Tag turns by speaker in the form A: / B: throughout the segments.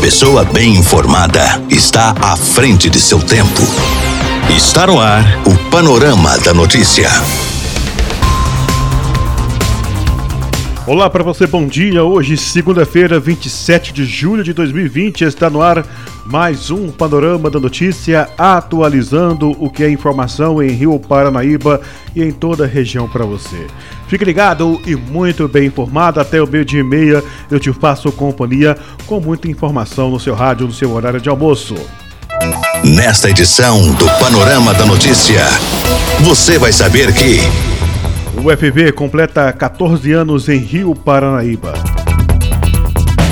A: Pessoa bem informada está à frente de seu tempo. Está no ar o Panorama da Notícia.
B: Olá para você, bom dia. Hoje, segunda-feira, 27 de julho de 2020, está no ar mais um Panorama da Notícia, atualizando o que é informação em Rio Paranaíba e em toda a região para você. Fique ligado e muito bem informado. Até o meio-dia e meia eu te faço companhia com muita informação no seu rádio, no seu horário de almoço.
A: Nesta edição do Panorama da Notícia, você vai saber que.
B: O FV completa 14 anos em Rio Paranaíba.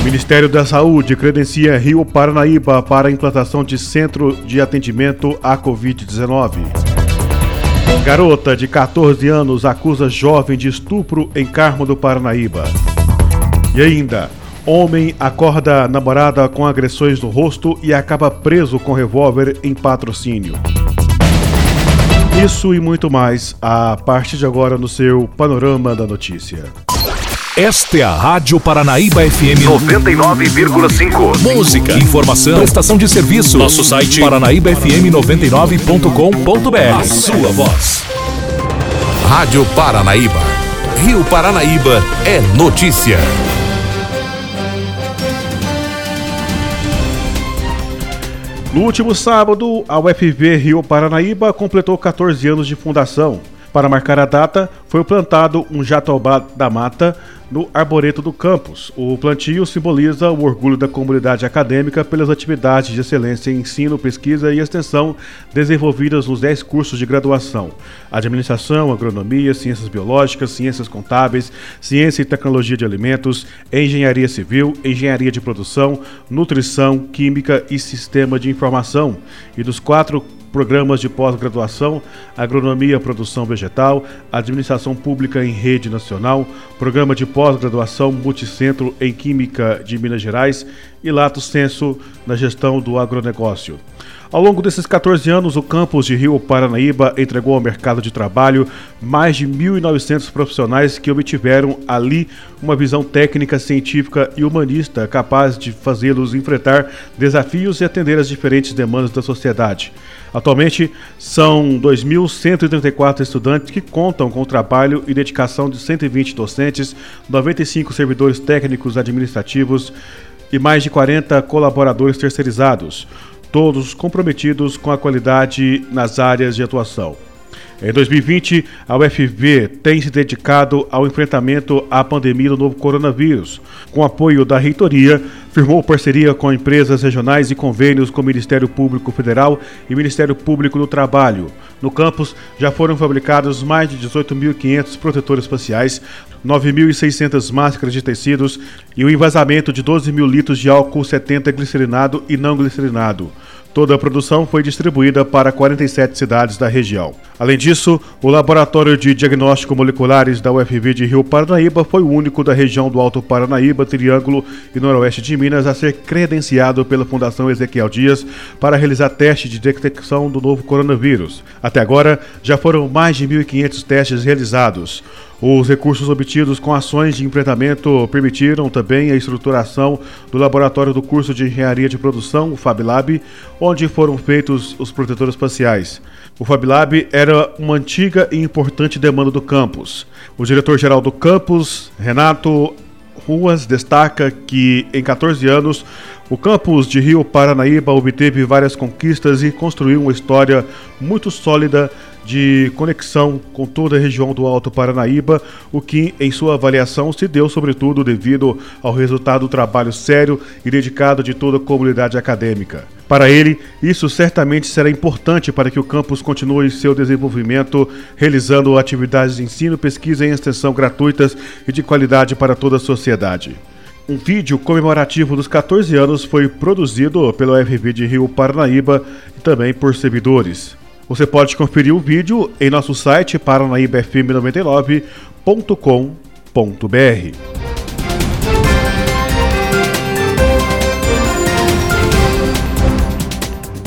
B: Ministério da Saúde credencia Rio Paranaíba para implantação de centro de atendimento à Covid-19. Garota de 14 anos acusa jovem de estupro em Carmo do Paranaíba. E ainda, homem acorda namorada com agressões no rosto e acaba preso com revólver em patrocínio. Isso e muito mais a partir de agora no seu Panorama da Notícia.
C: Esta é a Rádio Paranaíba FM
D: 99,5.
C: Música, informação, prestação de serviço. Nosso site paranaíbafm99.com.br. A sua voz.
D: Rádio Paranaíba. Rio Paranaíba é notícia.
B: No último sábado, a UFV Rio Paranaíba completou 14 anos de fundação. Para marcar a data, foi plantado um jatobá da mata no arboreto do campus. O plantio simboliza o orgulho da comunidade acadêmica pelas atividades de excelência em ensino, pesquisa e extensão desenvolvidas nos 10 cursos de graduação: Administração, Agronomia, Ciências Biológicas, Ciências Contábeis, Ciência e Tecnologia de Alimentos, Engenharia Civil, Engenharia de Produção, Nutrição, Química e Sistema de Informação. E dos quatro programas de pós-graduação, Agronomia, Produção Vegetal, Administração Pública em Rede Nacional, Programa de pós-graduação Multicentro em Química de Minas Gerais e Lato Senso na gestão do agronegócio. Ao longo desses 14 anos, o campus de Rio Paranaíba entregou ao mercado de trabalho mais de 1.900 profissionais que obtiveram ali uma visão técnica, científica e humanista capaz de fazê-los enfrentar desafios e atender às diferentes demandas da sociedade. Atualmente, são 2.134 estudantes que contam com o trabalho e dedicação de 120 docentes, 95 servidores técnicos administrativos e mais de 40 colaboradores terceirizados todos comprometidos com a qualidade nas áreas de atuação. Em 2020, a UFV tem se dedicado ao enfrentamento à pandemia do novo coronavírus. Com apoio da reitoria, firmou parceria com empresas regionais e convênios com o Ministério Público Federal e Ministério Público do Trabalho. No campus, já foram fabricados mais de 18.500 protetores faciais, 9.600 máscaras de tecidos e o envasamento de 12 mil litros de álcool 70 glicerinado e não glicerinado. Toda a produção foi distribuída para 47 cidades da região. Além disso, o Laboratório de Diagnóstico Moleculares da UFV de Rio Paranaíba foi o único da região do Alto Paranaíba, Triângulo e Noroeste de Minas a ser credenciado pela Fundação Ezequiel Dias para realizar teste de detecção do novo coronavírus. Até agora, já foram mais de 1.500 testes realizados. Os recursos obtidos com ações de enfrentamento permitiram também a estruturação do laboratório do curso de Engenharia de Produção, o FabLab, onde foram feitos os protetores faciais. O FabLab era uma antiga e importante demanda do campus. O diretor-geral do campus, Renato Ruas, destaca que em 14 anos o campus de Rio Paranaíba obteve várias conquistas e construiu uma história muito sólida de conexão com toda a região do Alto Paranaíba, o que, em sua avaliação, se deu sobretudo devido ao resultado do trabalho sério e dedicado de toda a comunidade acadêmica. Para ele, isso certamente será importante para que o campus continue seu desenvolvimento, realizando atividades de ensino, pesquisa e extensão gratuitas e de qualidade para toda a sociedade. Um vídeo comemorativo dos 14 anos foi produzido pelo FV de Rio Paranaíba e também por servidores. Você pode conferir o vídeo em nosso site paranaíbafm99.com.br.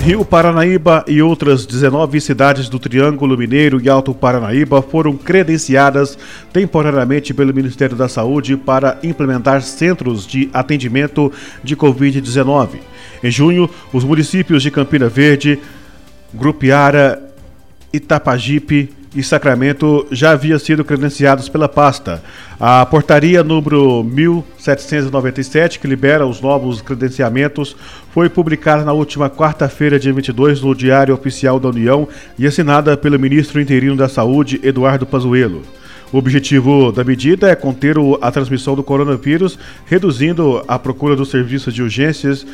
B: Rio Paranaíba e outras 19 cidades do Triângulo Mineiro e Alto Paranaíba foram credenciadas temporariamente pelo Ministério da Saúde para implementar centros de atendimento de Covid-19. Em junho, os municípios de Campina Verde, Grupiara, Itapajipe, e Sacramento já havia sido credenciados pela pasta. A portaria número 1797, que libera os novos credenciamentos, foi publicada na última quarta-feira, dia 22, no Diário Oficial da União e assinada pelo ministro interino da Saúde, Eduardo Pazuello. O objetivo da medida é conter a transmissão do coronavírus, reduzindo a procura dos serviços de urgências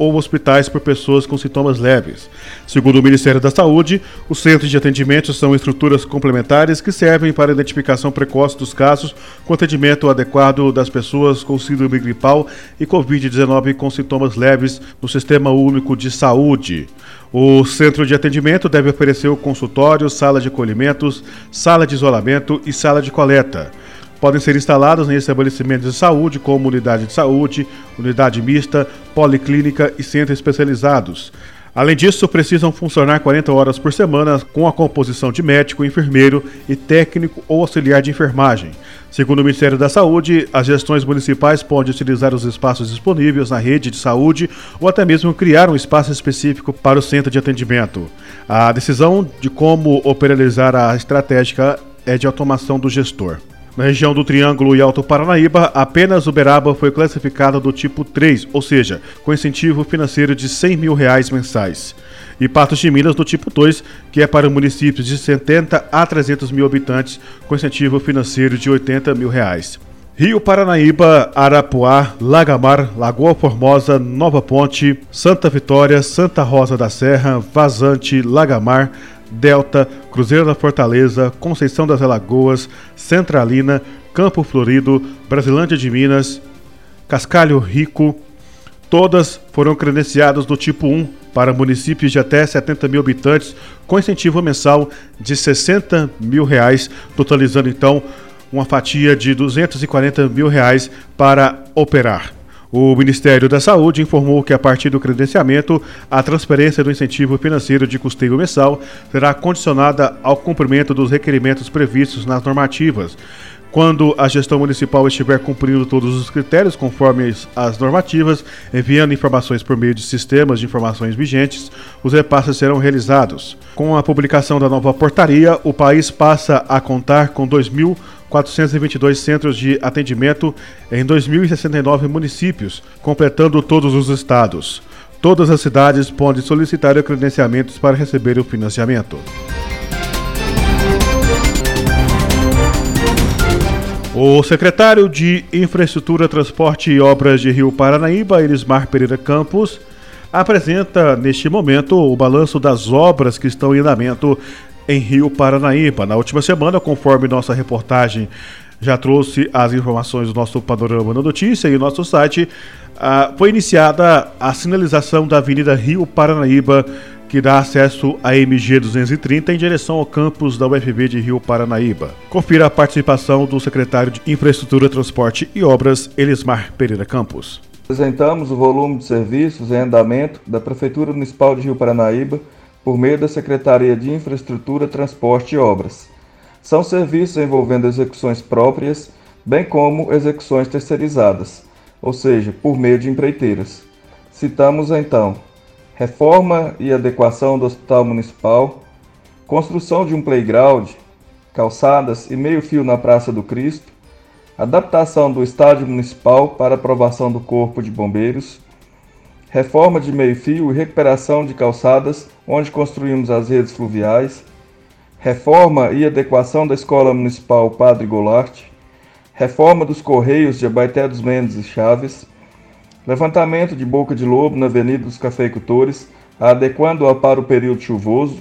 B: ou hospitais por pessoas com sintomas leves. Segundo o Ministério da Saúde, os centros de atendimento são estruturas complementares que servem para a identificação precoce dos casos com atendimento adequado das pessoas com síndrome gripal e Covid-19 com sintomas leves no Sistema Único de Saúde. O centro de atendimento deve oferecer o consultório, sala de acolhimentos, sala de isolamento e sala de coleta podem ser instalados em estabelecimentos de saúde, como unidade de saúde, unidade mista, policlínica e centros especializados. Além disso, precisam funcionar 40 horas por semana com a composição de médico, enfermeiro e técnico ou auxiliar de enfermagem. Segundo o Ministério da Saúde, as gestões municipais podem utilizar os espaços disponíveis na rede de saúde ou até mesmo criar um espaço específico para o centro de atendimento. A decisão de como operalizar a estratégica é de automação do gestor. Na região do Triângulo e Alto Paranaíba, apenas Uberaba foi classificada do tipo 3, ou seja, com incentivo financeiro de 100 mil reais mensais. E Patos de Minas do tipo 2, que é para municípios de 70 a 300 mil habitantes, com incentivo financeiro de 80 mil reais. Rio Paranaíba, Arapuá, Lagamar, Lagoa Formosa, Nova Ponte, Santa Vitória, Santa Rosa da Serra, Vazante, Lagamar, Delta, Cruzeiro da Fortaleza, Conceição das Alagoas, Centralina, Campo Florido, Brasilândia de Minas, Cascalho Rico, todas foram credenciadas do tipo 1 para municípios de até 70 mil habitantes, com incentivo mensal de 60 mil reais, totalizando então uma fatia de 240 mil reais para operar. O Ministério da Saúde informou que, a partir do credenciamento, a transferência do incentivo financeiro de custeio mensal será condicionada ao cumprimento dos requerimentos previstos nas normativas. Quando a gestão municipal estiver cumprindo todos os critérios conforme as normativas, enviando informações por meio de sistemas de informações vigentes, os repasses serão realizados. Com a publicação da nova portaria, o país passa a contar com 2.000 422 centros de atendimento em 2.069 municípios, completando todos os estados. Todas as cidades podem solicitar credenciamentos para receber o financiamento. O secretário de Infraestrutura, Transporte e Obras de Rio Paranaíba, Elismar Pereira Campos, apresenta neste momento o balanço das obras que estão em andamento em Rio Paranaíba. Na última semana, conforme nossa reportagem já trouxe as informações do nosso panorama da notícia e nosso site, uh, foi iniciada a sinalização da Avenida Rio Paranaíba, que dá acesso à MG 230 em direção ao campus da UFB de Rio Paranaíba. Confira a participação do secretário de Infraestrutura, Transporte e Obras, Elismar Pereira Campos.
E: Apresentamos o volume de serviços em andamento da Prefeitura Municipal de Rio Paranaíba por meio da Secretaria de Infraestrutura, Transporte e Obras. São serviços envolvendo execuções próprias, bem como execuções terceirizadas, ou seja, por meio de empreiteiras. Citamos então reforma e adequação do Hospital Municipal, construção de um playground, calçadas e meio-fio na Praça do Cristo, adaptação do Estádio Municipal para aprovação do Corpo de Bombeiros, reforma de meio-fio e recuperação de calçadas, onde construímos as redes fluviais, reforma e adequação da Escola Municipal Padre Goulart, reforma dos Correios de Abaeté dos Mendes e Chaves, levantamento de boca de lobo na Avenida dos Cafeicultores, adequando-a para o período chuvoso,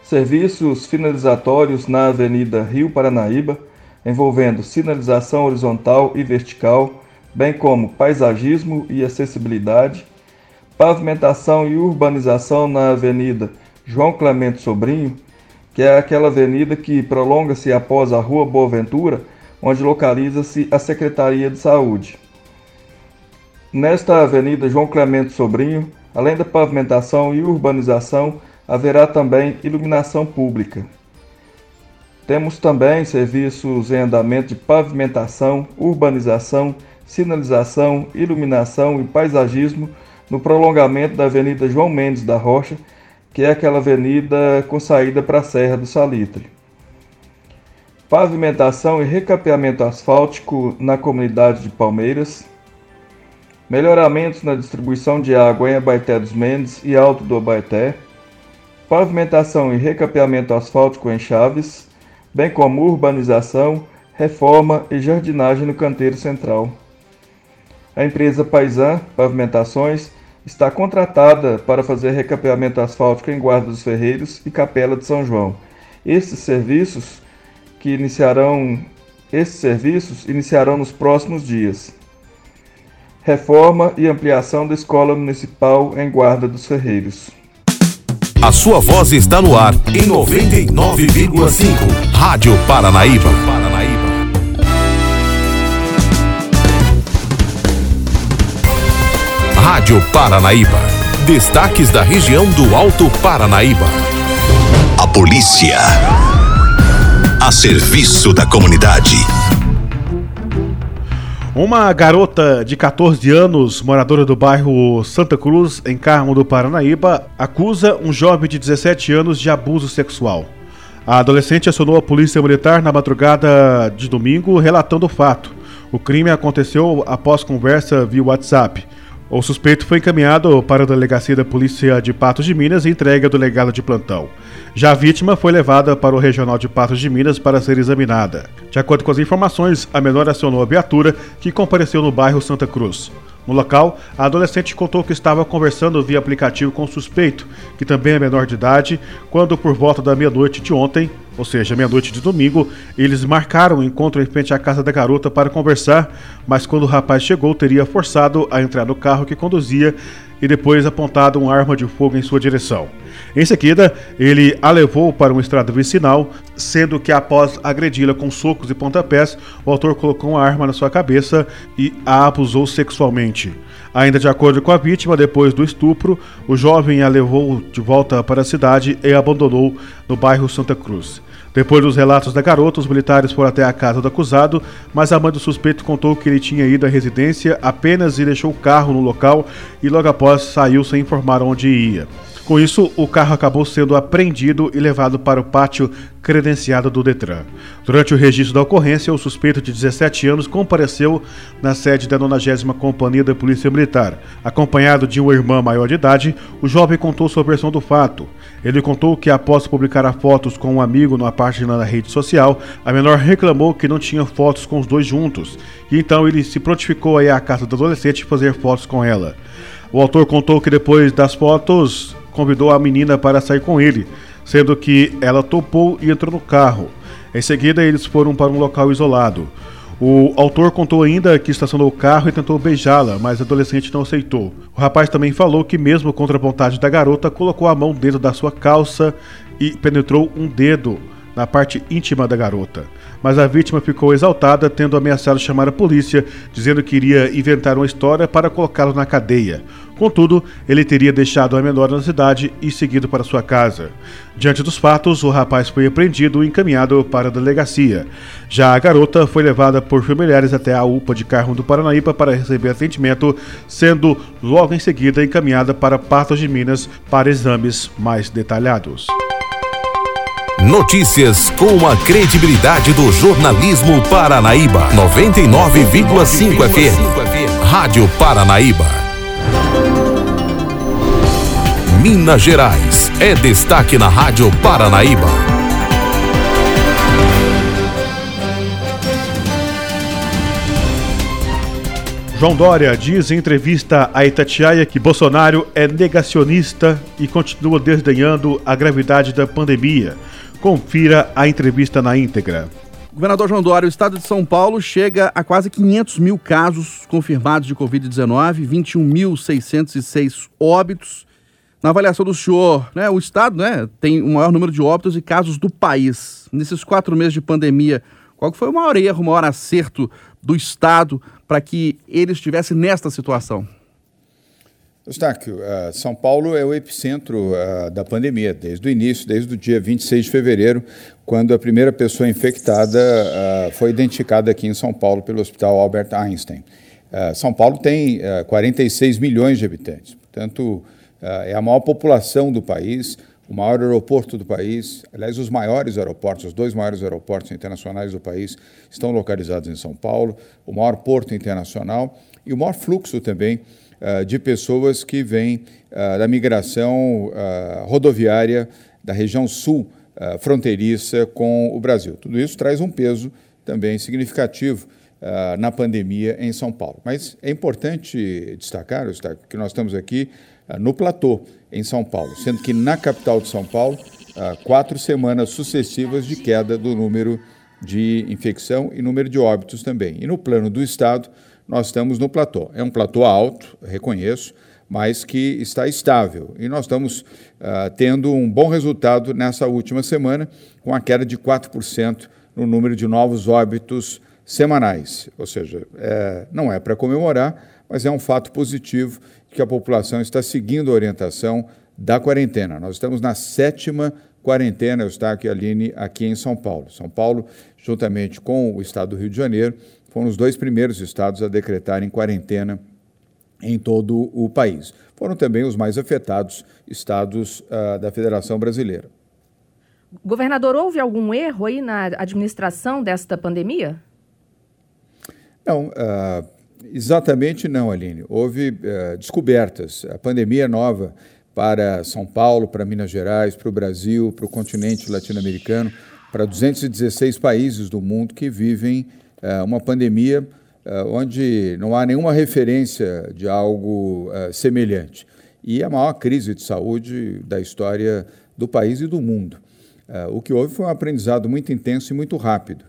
E: serviços finalizatórios na Avenida Rio Paranaíba, envolvendo sinalização horizontal e vertical, bem como paisagismo e acessibilidade, pavimentação e urbanização na Avenida João Clemente Sobrinho, que é aquela avenida que prolonga-se após a Rua Boa Ventura, onde localiza-se a Secretaria de Saúde. Nesta Avenida João Clemente Sobrinho, Além da pavimentação e urbanização, haverá também iluminação pública. Temos também serviços em andamento de pavimentação, urbanização, sinalização, iluminação e paisagismo no prolongamento da Avenida João Mendes da Rocha, que é aquela avenida com saída para a Serra do Salitre. Pavimentação e recapeamento asfáltico na comunidade de Palmeiras. Melhoramentos na distribuição de água em Abaeté dos Mendes e Alto do Abaeté. Pavimentação e recapeamento asfáltico em Chaves, bem como urbanização, reforma e jardinagem no canteiro central. A empresa Paisan Pavimentações está contratada para fazer recapeamento asfáltico em Guarda dos Ferreiros e Capela de São João. Esses serviços que iniciarão esses serviços iniciarão nos próximos dias. Reforma e ampliação da Escola Municipal em Guarda dos Ferreiros.
D: A sua voz está no ar em 99,5. Rádio Paranaíba. Rádio Paranaíba. Destaques da região do Alto Paranaíba.
A: A polícia. A serviço da comunidade.
B: Uma garota de 14 anos, moradora do bairro Santa Cruz, em Carmo do Paranaíba, acusa um jovem de 17 anos de abuso sexual. A adolescente acionou a polícia militar na madrugada de domingo, relatando o fato. O crime aconteceu após conversa via WhatsApp. O suspeito foi encaminhado para a delegacia da Polícia de Patos de Minas e entregue ao delegado de plantão. Já a vítima foi levada para o Regional de Patos de Minas para ser examinada. De acordo com as informações, a menor acionou a viatura que compareceu no bairro Santa Cruz. No local, a adolescente contou que estava conversando via aplicativo com o suspeito, que também é menor de idade, quando por volta da meia-noite de ontem, ou seja, meia-noite de domingo, eles marcaram um encontro em frente à casa da garota para conversar, mas quando o rapaz chegou, teria forçado a entrar no carro que conduzia e depois apontado uma arma de fogo em sua direção. Em seguida, ele a levou para uma estrada vicinal, sendo que após agredi-la com socos e pontapés, o autor colocou uma arma na sua cabeça e a abusou sexualmente. Ainda de acordo com a vítima, depois do estupro, o jovem a levou de volta para a cidade e abandonou no bairro Santa Cruz. Depois dos relatos da garota, os militares foram até a casa do acusado, mas a mãe do suspeito contou que ele tinha ido à residência apenas e deixou o carro no local e logo após saiu sem informar onde ia. Com isso, o carro acabou sendo apreendido e levado para o pátio credenciado do Detran. Durante o registro da ocorrência, o suspeito de 17 anos compareceu na sede da 90 Companhia da Polícia Militar. Acompanhado de uma irmã maior de idade, o jovem contou sua versão do fato. Ele contou que após publicar fotos com um amigo numa página na rede social, a menor reclamou que não tinha fotos com os dois juntos, e então ele se prontificou a ir à casa do adolescente fazer fotos com ela. O autor contou que depois das fotos convidou a menina para sair com ele, sendo que ela topou e entrou no carro. Em seguida, eles foram para um local isolado. O autor contou ainda que estacionou o carro e tentou beijá-la, mas a adolescente não aceitou. O rapaz também falou que, mesmo contra a vontade da garota, colocou a mão dentro da sua calça e penetrou um dedo na parte íntima da garota. Mas a vítima ficou exaltada, tendo ameaçado chamar a polícia, dizendo que iria inventar uma história para colocá-lo na cadeia. Contudo, ele teria deixado a menor na cidade e seguido para sua casa. Diante dos fatos, o rapaz foi apreendido e encaminhado para a delegacia. Já a garota foi levada por familiares até a UPA de Carmo do Paranaíba para receber atendimento, sendo logo em seguida encaminhada para Patos de Minas para exames mais detalhados.
D: Notícias com a credibilidade do jornalismo Paranaíba. 99,5 FM. Rádio Paranaíba. Minas Gerais. É destaque na Rádio Paranaíba.
B: João Dória diz em entrevista a Itatiaia que Bolsonaro é negacionista e continua desdenhando a gravidade da pandemia. Confira a entrevista na íntegra.
F: Governador João Dória, o estado de São Paulo chega a quase 500 mil casos confirmados de Covid-19, 21.606 óbitos na avaliação do senhor, né, o Estado né, tem o maior número de óbitos e casos do país. Nesses quatro meses de pandemia, qual foi o maior erro, o maior acerto do Estado para que ele estivesse nesta situação?
G: Eustáquio, uh, São Paulo é o epicentro uh, da pandemia, desde o início, desde o dia 26 de fevereiro, quando a primeira pessoa infectada uh, foi identificada aqui em São Paulo pelo Hospital Albert Einstein. São Paulo tem 46 milhões de habitantes, portanto, é a maior população do país, o maior aeroporto do país, aliás, os maiores aeroportos, os dois maiores aeroportos internacionais do país estão localizados em São Paulo, o maior porto internacional e o maior fluxo também uh, de pessoas que vêm uh, da migração uh, rodoviária da região sul fronteiriça com o Brasil. Tudo isso traz um peso também significativo na pandemia em São Paulo. Mas é importante destacar que nós estamos aqui no platô em São Paulo, sendo que na capital de São Paulo, quatro semanas sucessivas de queda do número de infecção e número de óbitos também. E no plano do Estado, nós estamos no platô. É um platô alto, reconheço, mas que está estável. E nós estamos uh, tendo um bom resultado nessa última semana, com a queda de 4% no número de novos óbitos semanais. Ou seja, é, não é para comemorar, mas é um fato positivo que a população está seguindo a orientação da quarentena. Nós estamos na sétima quarentena, eu estou aqui, Aline, aqui em São Paulo. São Paulo, juntamente com o estado do Rio de Janeiro, foram os dois primeiros estados a decretarem quarentena em todo o país. Foram também os mais afetados estados uh, da Federação Brasileira.
H: Governador, houve algum erro aí na administração desta pandemia?
G: Não, uh, exatamente não, Aline. Houve uh, descobertas. A pandemia é nova para São Paulo, para Minas Gerais, para o Brasil, para o continente latino-americano, para 216 países do mundo que vivem uma pandemia é, onde não há nenhuma referência de algo é, semelhante. E a maior crise de saúde da história do país e do mundo. O que houve foi um aprendizado muito intenso e muito rápido.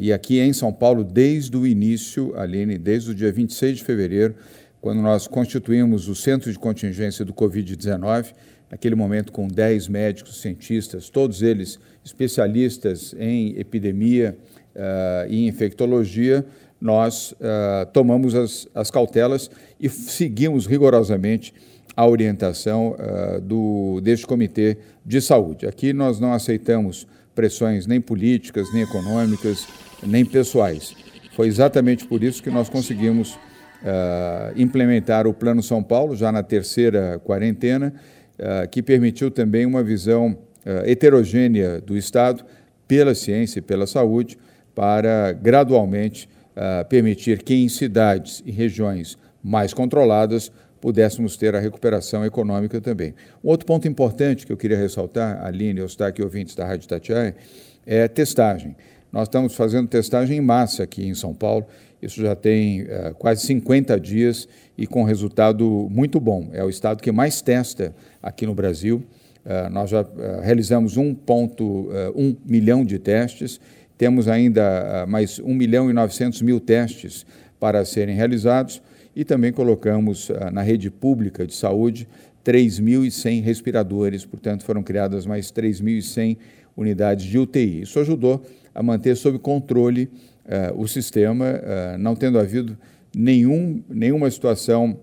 G: E aqui em São Paulo, desde o início, Aline, desde o dia 26 de fevereiro, quando nós constituímos o Centro de Contingência do Covid-19, naquele momento com 10 médicos, cientistas, todos eles especialistas em epidemia, uh, em infectologia, nós uh, tomamos as, as, cautelas e seguimos rigorosamente a orientação uh, do, deste Comitê de Saúde. Aqui nós não aceitamos pressões nem políticas, nem econômicas, nem pessoais. Foi exatamente por isso que nós conseguimos uh, implementar o Plano São Paulo, já na terceira quarentena, uh, que permitiu também uma visão heterogênea do Estado pela ciência e pela saúde, para gradualmente uh, permitir que em cidades e regiões mais controladas pudéssemos ter a recuperação econômica também. Um outro ponto importante que eu queria ressaltar, Aline, Eustáquio e ouvintes da Rádio Tatiaia, é testagem. Nós estamos fazendo testagem em massa aqui em São Paulo, isso já tem uh, quase 50 dias e com resultado muito bom. É o estado que mais testa aqui no Brasil. Uh, nós já uh, realizamos 1,1 milhão de testes temos ainda ah, mais 1 milhão e 900 mil testes para serem realizados e também colocamos ah, na rede pública de saúde 3.100 respiradores, portanto foram criadas mais 3.100 unidades de UTI. Isso ajudou a manter sob controle uh, o sistema, uh, não tendo havido nenhum, nenhuma situação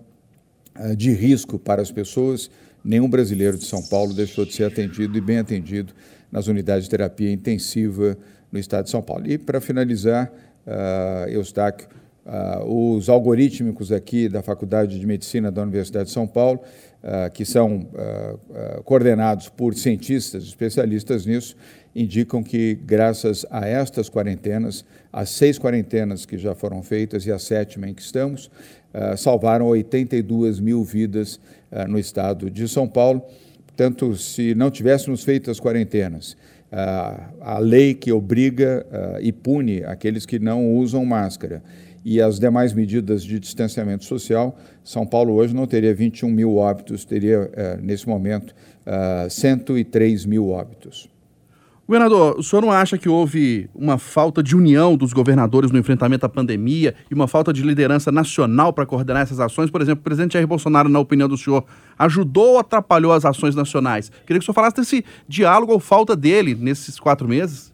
G: uh, de risco para as pessoas, nenhum brasileiro de São Paulo deixou de ser atendido e bem atendido nas unidades de terapia intensiva no estado de São Paulo. E, para finalizar, uh, Eustáquio, uh, os algorítmicos aqui da Faculdade de Medicina da Universidade de São Paulo, uh, que são coordenados por cientistas especialistas nisso, indicam que, graças a estas quarentenas, as seis quarentenas que já foram feitas e a sétima em que estamos, salvaram 82 mil vidas no estado de São Paulo. Portanto, se não tivéssemos feito as quarentenas, a lei que obriga e pune aqueles que não usam máscara e as demais medidas de distanciamento social, São Paulo hoje não teria 21 mil óbitos, teria, eh, nesse momento, 103 mil óbitos.
F: Governador, o senhor não acha que houve uma falta de união dos governadores no enfrentamento à pandemia e uma falta de liderança nacional para coordenar essas ações? Por exemplo, o presidente Jair Bolsonaro, na opinião do senhor, ajudou ou atrapalhou as ações nacionais? Queria que o senhor falasse desse diálogo ou falta dele nesses quatro meses.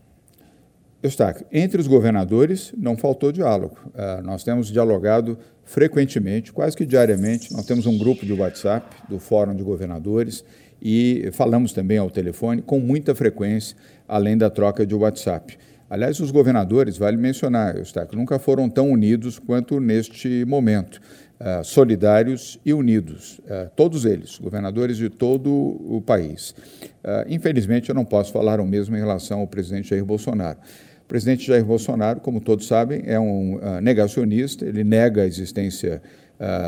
G: Eustáquio, entre os governadores não faltou diálogo. Uh, nós temos dialogado frequentemente, quase que diariamente. Nós temos um grupo de WhatsApp do Fórum de Governadores e falamos também ao telefone com muita frequência, além da troca de WhatsApp. Aliás, os governadores, vale mencionar, Eustáquio, nunca foram tão unidos quanto neste momento. Uh, solidários e unidos, uh, todos eles, governadores de todo o país. Uh, infelizmente, eu não posso falar o mesmo em relação ao presidente Jair Bolsonaro. O presidente Jair Bolsonaro, como todos sabem, é um negacionista, ele nega a existência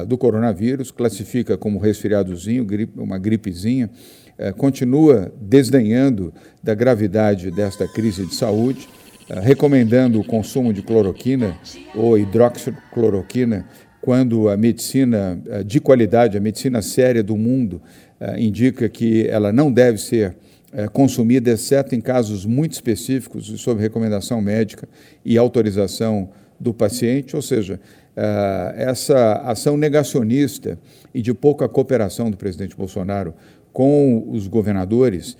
G: do coronavírus, classifica como resfriadozinho, gripe, uma gripezinha, continua desdenhando da gravidade desta crise de saúde, recomendando o consumo de cloroquina ou hidroxicloroquina quando a medicina eh, de qualidade, a medicina séria do mundo, eh, indica que ela não deve ser eh, consumida, exceto em casos muito específicos sob recomendação médica e autorização do paciente, ou seja, essa ação negacionista e de pouca cooperação do presidente Bolsonaro com os governadores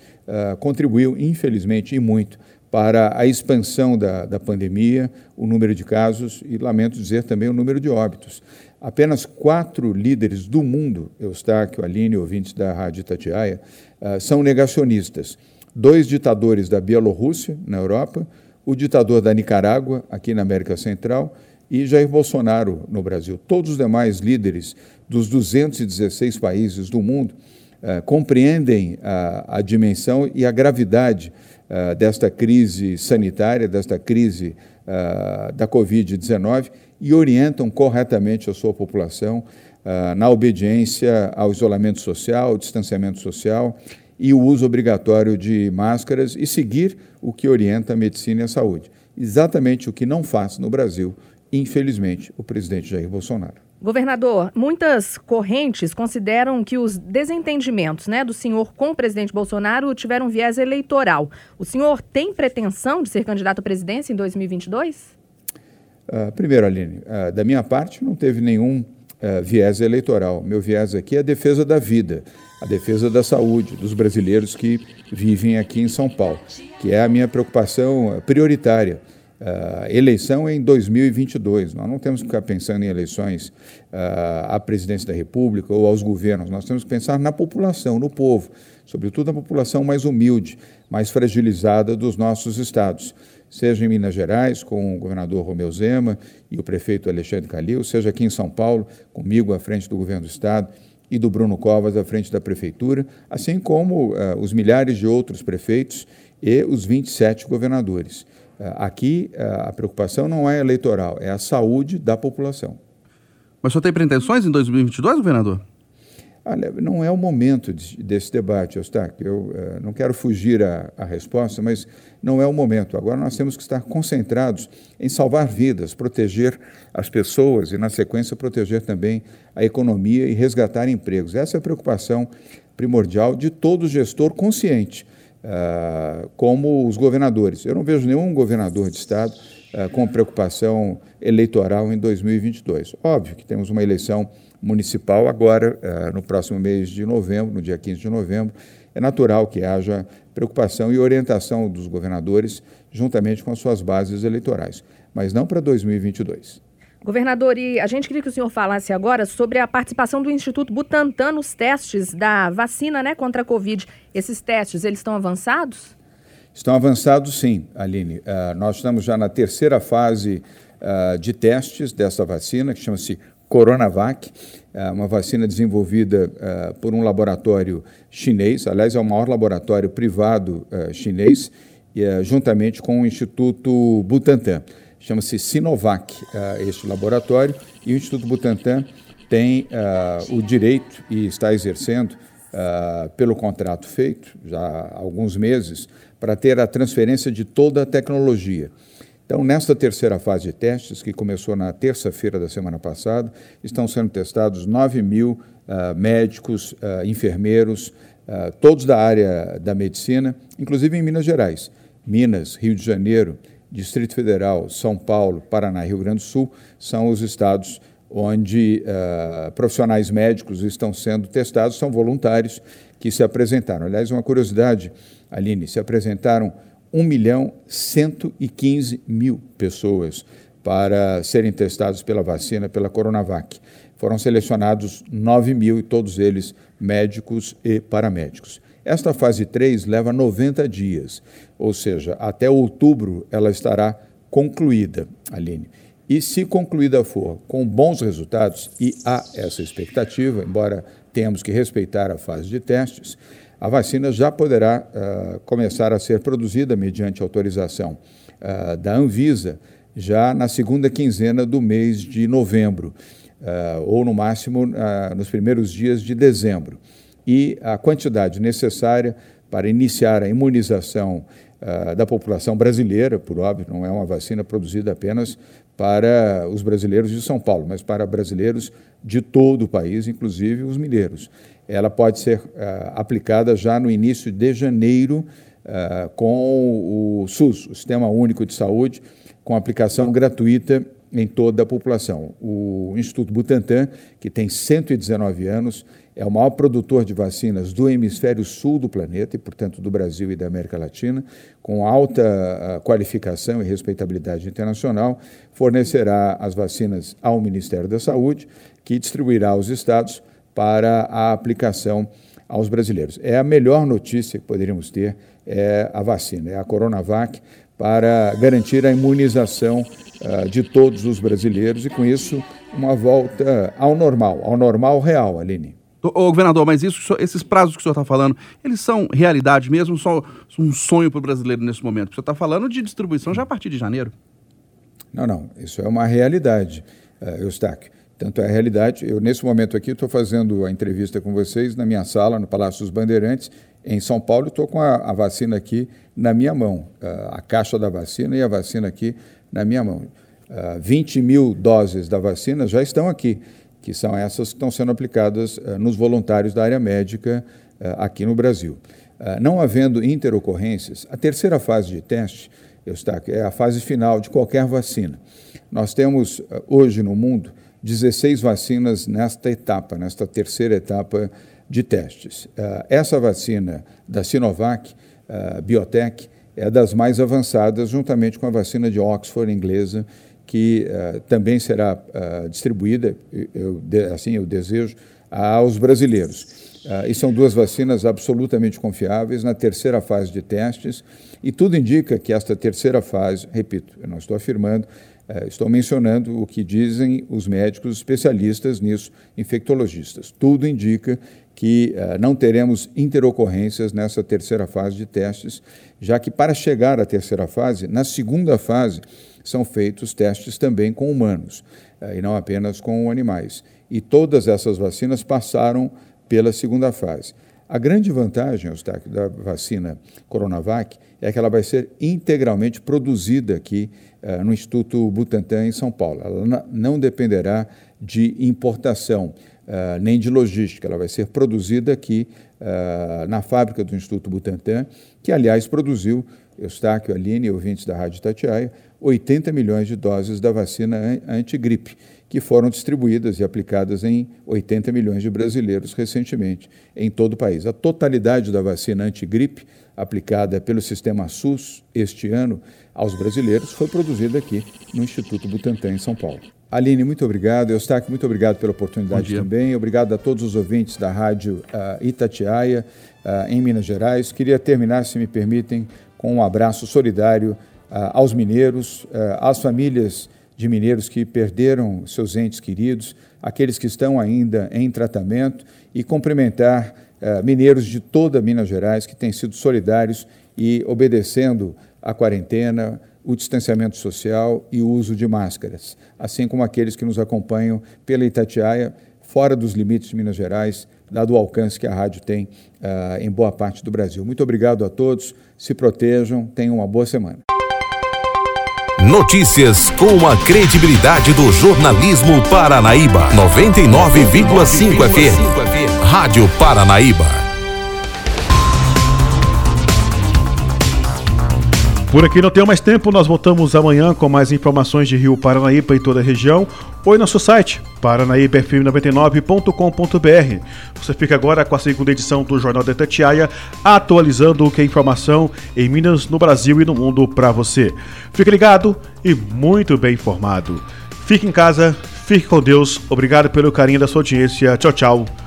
G: contribuiu, infelizmente, e muito para a expansão da, da pandemia, o número de casos e, lamento dizer, também o número de óbitos. Apenas quatro líderes do mundo, Eustáquio, Aline, ouvintes da Rádio Tatiaia, uh, são negacionistas. Dois ditadores da Bielorrússia, na Europa, o ditador da Nicarágua, aqui na América Central, e Jair Bolsonaro, no Brasil. Todos os demais líderes dos 216 países do mundo uh, compreendem a, a dimensão e a gravidade uh, desta crise sanitária, desta crise uh, da Covid-19 e orientam corretamente a sua população uh, na obediência ao isolamento social, ao distanciamento social e o uso obrigatório de máscaras e seguir o que orienta a medicina e a saúde. Exatamente o que não faz no Brasil, infelizmente, o presidente Jair Bolsonaro.
H: Governador, muitas correntes consideram que os desentendimentos né, do senhor com o presidente Bolsonaro tiveram viés eleitoral. O senhor tem pretensão de ser candidato à presidência em 2022? Uh,
G: ah, primeiro, Aline, uh, da minha parte não teve nenhum uh, viés eleitoral. Meu viés aqui é a defesa da vida, a defesa da saúde dos brasileiros que vivem aqui em São Paulo, que é a minha preocupação prioritária. Uh, eleição é em 2022. Nós não temos que ficar pensando em eleições uh, à presidência da República ou aos governos. Nós temos que pensar na população, no povo, sobretudo na população mais humilde, mais fragilizada dos nossos estados. Seja em Minas Gerais, com o governador Romeu Zema e o prefeito Alexandre Calil, seja aqui em São Paulo, comigo à frente do governo do estado e do Bruno Covas à frente da prefeitura, assim como uh, os milhares de outros prefeitos e os 27 governadores. É, aqui é, a preocupação não é eleitoral, é a saúde da população.
F: Mas só tem pretensões em 2022, governador?
G: Olha, não é o momento de, desse debate, Eustáquio. Eu uh, não quero fugir à, resposta, mas não é o momento. Agora nós temos que estar concentrados em salvar vidas, proteger as pessoas e, na sequência, proteger também a economia e resgatar empregos. Essa é a preocupação primordial de todo gestor consciente uh, como os governadores. Eu não vejo nenhum governador de Estado uh, com preocupação eleitoral em 2022. Óbvio que temos uma eleição municipal agora, uh, no próximo mês de novembro, no dia 15 de novembro. É natural que haja preocupação e orientação dos governadores juntamente com as suas bases eleitorais, mas não para 2022.
H: Governador, e a gente queria que o senhor falasse agora sobre a participação do Instituto Butantan nos testes da vacina né, contra a Covid. Esses testes, eles estão avançados?
G: Estão avançados, sim, Aline. Uh, nós estamos já na terceira fase uh, de testes dessa vacina, que chama-se Coronavac, uh, uma vacina desenvolvida por um laboratório chinês, aliás, é o maior laboratório privado chinês, juntamente com o Instituto Butantan chama-se Sinovac, este laboratório, e o Instituto Butantan tem o direito e está exercendo, pelo contrato feito já há alguns meses, para ter a transferência de toda a tecnologia. Então, nesta terceira fase de testes, que começou na terça-feira da semana passada, estão sendo testados 9 mil médicos, enfermeiros, todos da área da medicina, inclusive em Minas Gerais. Minas, Rio de Janeiro, Distrito Federal, São Paulo, Paraná e Rio Grande do Sul são os estados onde uh, profissionais médicos estão sendo testados, são voluntários que se apresentaram. Aliás, uma curiosidade, Aline, se apresentaram 1 milhão 115 mil pessoas para serem testados pela vacina, pela Coronavac. Foram selecionados 9 mil, e todos eles médicos e paramédicos. Esta fase 3 leva 90 dias, ou seja, até outubro ela estará concluída, Aline. E se concluída for com bons resultados, e há essa expectativa, embora tenhamos que respeitar a fase de testes, a vacina já poderá uh, começar a ser produzida mediante autorização uh, da Anvisa já na segunda quinzena do mês de novembro, uh, ou no máximo nos primeiros dias de dezembro. E a quantidade necessária para iniciar a imunização da população brasileira, por óbvio, não é uma vacina produzida apenas para os brasileiros de São Paulo, mas para brasileiros de todo o país, inclusive os mineiros. Ela pode ser uh, aplicada já no início de janeiro uh, com o SUS, o Sistema Único de Saúde, com aplicação gratuita em toda a população. O Instituto Butantan, que tem 119 anos, é o maior produtor de vacinas do hemisfério sul do planeta e, portanto, do Brasil e da América Latina, com alta ah, qualificação e respeitabilidade internacional, fornecerá as vacinas ao Ministério da Saúde, que distribuirá aos estados para a aplicação aos brasileiros. É a melhor notícia que poderíamos ter é a vacina, é a Coronavac, para garantir a imunização uh, de todos os brasileiros e, com isso, uma volta ao normal, ao normal real, Aline.
F: Ô, governador, mas isso, esses prazos que o senhor está falando, eles são realidade mesmo, só um sonho para o brasileiro nesse momento? O senhor está falando de distribuição já a partir de janeiro.
G: Não, não, isso é uma realidade, uh, Eustáquio. Tanto é a realidade. Eu, nesse momento aqui, estou fazendo a entrevista com vocês na minha sala, no Palácio dos Bandeirantes, em São Paulo, estou com a, a, vacina aqui na minha mão, a, a, caixa da vacina e a vacina aqui na minha mão. Uh, 20 mil doses da vacina já estão aqui que são essas que estão sendo aplicadas uh, nos voluntários da área médica uh, aqui no Brasil. Não havendo interocorrências, a terceira fase de teste, Eustáquio, é a fase final de qualquer vacina. Nós temos hoje no mundo 16 vacinas nesta etapa, nesta terceira etapa de testes. essa vacina da Sinovac, Biotech, é das mais avançadas, juntamente com a vacina de Oxford inglesa, que uh, também será distribuída, eu, assim eu desejo, aos brasileiros. E são duas vacinas absolutamente confiáveis na terceira fase de testes, e tudo indica que esta terceira fase, repito, eu não estou afirmando, estou mencionando o que dizem os médicos especialistas nisso, infectologistas. Tudo indica que não teremos interocorrências nessa terceira fase de testes, já que para chegar à terceira fase, na segunda fase, são feitos testes também com humanos, eh, e não apenas com animais. E todas essas vacinas passaram pela segunda fase. A grande vantagem, Eustáquio, da vacina Coronavac é que ela vai ser integralmente produzida aqui uh, no Instituto Butantan, em São Paulo. Ela não dependerá de importação, uh, nem de logística. Ela vai ser produzida aqui uh, na fábrica do Instituto Butantan, que, aliás, produziu, Eustáquio, Aline e ouvintes da Rádio Tatiaia, 80 milhões de doses da vacina antigripe, que foram distribuídas e aplicadas em 80 milhões de brasileiros recentemente em todo o país. A totalidade da vacina antigripe aplicada pelo sistema SUS este ano aos brasileiros foi produzida aqui no Instituto Butantan, em São Paulo. Aline, muito obrigado. Eustáquio, muito obrigado pela oportunidade também. Obrigado a todos os ouvintes da Rádio uh, Itatiaia, uh, em Minas Gerais. Queria terminar, se me permitem, com um abraço solidário ah, aos mineiros, às famílias de mineiros que perderam seus entes queridos, aqueles que estão ainda em tratamento e cumprimentar mineiros de toda Minas Gerais que têm sido solidários e obedecendo a quarentena, o distanciamento social e o uso de máscaras, assim como aqueles que nos acompanham pela Itatiaia, fora dos limites de Minas Gerais, dado o alcance que a rádio tem uh, em boa parte do Brasil. Muito obrigado a todos, se protejam, tenham uma boa semana.
D: Notícias com a credibilidade do jornalismo Paranaíba. 99,5 FM. Rádio Paranaíba.
B: Por aqui não tenho mais tempo, nós voltamos amanhã com mais informações de Rio Paranaíba e toda a região em nosso site paranaíbafm99.com.br. Você fica agora com a segunda edição do Jornal da Tatiaia, atualizando o que é informação em Minas, no Brasil e no mundo para você. Fique ligado e muito bem informado. Fique em casa, fique com Deus. Obrigado pelo carinho da sua audiência. Tchau, tchau.